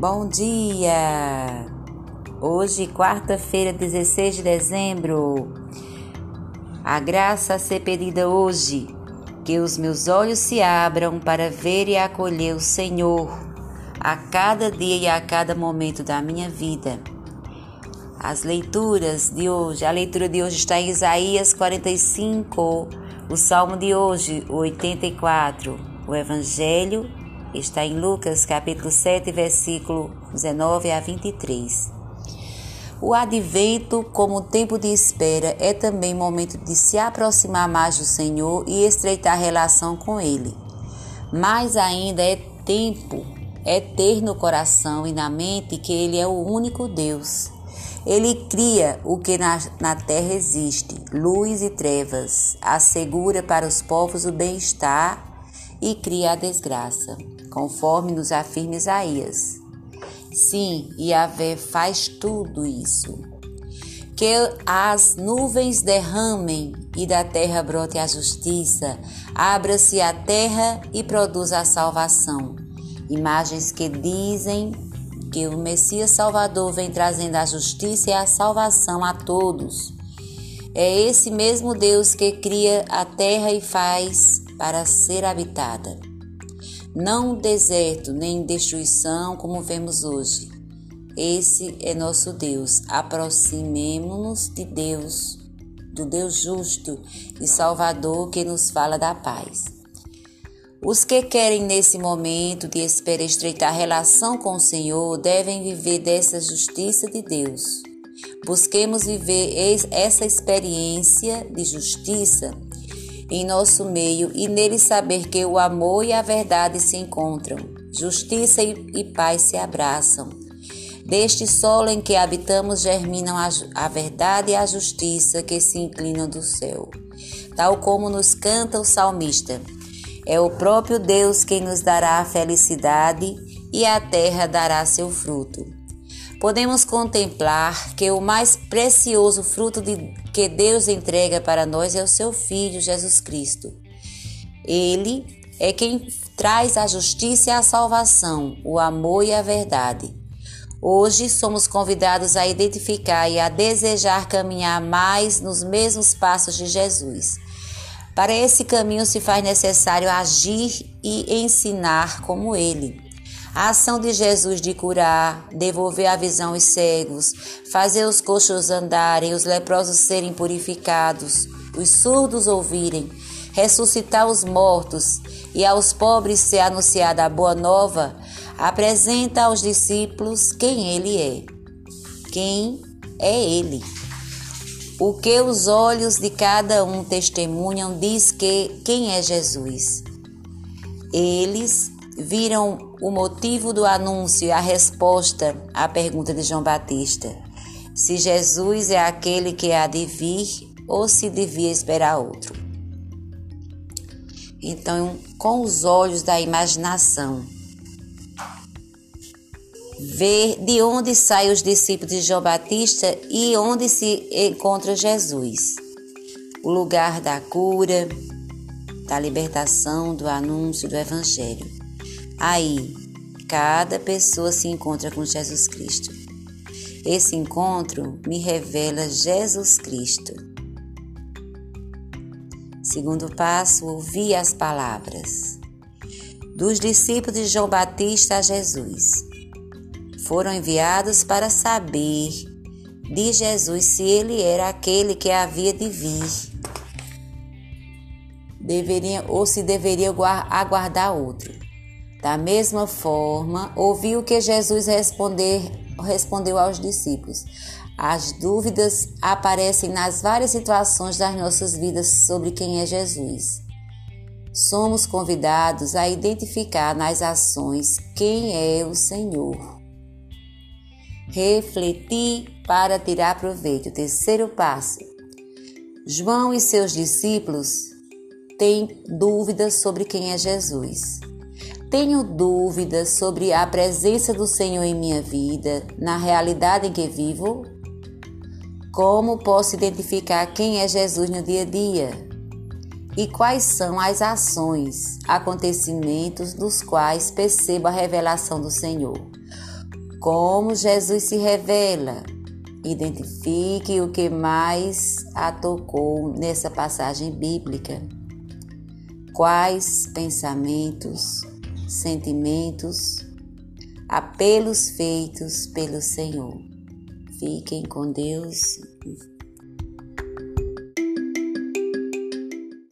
Bom dia! Hoje, quarta-feira, 16 de dezembro. A graça a ser pedida hoje, que os meus olhos se abram para ver e acolher o Senhor a cada dia e a cada momento da minha vida. As leituras de hoje, a leitura de hoje está em Isaías 45, o salmo de hoje, o 84, o evangelho está em Lucas capítulo 7, versículo 19 a 23. O advento, como tempo de espera, é também momento de se aproximar mais do Senhor e estreitar relação com Ele. Mais ainda é tempo, é ter no coração e na mente que Ele é o único Deus. Ele cria o que na, na terra existe, luz e trevas, assegura para os povos o bem-estar e cria a desgraça conforme nos afirma Isaías. Sim, Yahvé faz tudo isso. Que as nuvens derramem e da terra brote a justiça, abra-se a terra e produza a salvação. Imagens que dizem que o Messias Salvador vem trazendo a justiça e a salvação a todos. É esse mesmo Deus que cria a terra e faz para ser habitada não deserto nem destruição como vemos hoje. Esse é nosso Deus. Aproximemo-nos de Deus, do Deus justo e Salvador que nos fala da paz. Os que querem nesse momento de espera estreitar relação com o Senhor devem viver dessa justiça de Deus. Busquemos viver essa experiência de justiça em nosso meio e nele saber que o amor e a verdade se encontram, justiça e, paz se abraçam. Deste solo em que habitamos germinam a, a verdade e a justiça que se inclinam do céu. Tal como nos canta o salmista, é o próprio Deus quem nos dará a felicidade e a terra dará seu fruto podemos contemplar que o mais precioso fruto de, que Deus entrega para nós é o seu Filho Jesus Cristo. Ele é quem traz a justiça e a salvação, o amor e a verdade. Hoje somos convidados a identificar e a desejar caminhar mais nos mesmos passos de Jesus. Para esse caminho se faz necessário agir e ensinar como ele. A ação de Jesus de curar, devolver a visão aos cegos, fazer os coxos andarem, os leprosos serem purificados, os surdos ouvirem, ressuscitar os mortos e aos pobres ser anunciada a boa nova, apresenta aos discípulos quem ele é. Quem é ele? O que os olhos de cada um testemunham diz que quem é Jesus. Eles viram o motivo do anúncio e a resposta à pergunta de João Batista: se Jesus é aquele que há de vir ou se devia esperar outro. Então, com os olhos da imaginação, ver de onde saem os discípulos de João Batista e onde se encontra Jesus. O lugar da cura, da libertação, do anúncio do Evangelho. Aí, cada pessoa se encontra com Jesus Cristo. Esse encontro me revela Jesus Cristo. Segundo passo, ouvir as palavras dos discípulos de João Batista a Jesus. Foram enviados para saber de Jesus se ele era aquele que havia de vir. Deveria ou se deveria aguardar outro. Da mesma forma, ouviu que Jesus responder, respondeu aos discípulos. As dúvidas aparecem nas várias situações das nossas vidas sobre quem é Jesus. Somos convidados a identificar nas ações quem é o Senhor. Refletir para tirar proveito. terceiro passo. João e seus discípulos têm dúvidas sobre quem é Jesus. Tenho dúvidas sobre a presença do Senhor em minha vida, na realidade em que vivo? Como posso identificar quem é Jesus no dia a dia? E quais são as ações, acontecimentos dos quais percebo a revelação do Senhor? Como Jesus se revela? Identifique o que mais a tocou nessa passagem bíblica. Quais pensamentos, sentimentos, apelos feitos pelo Senhor. Fiquem com Deus.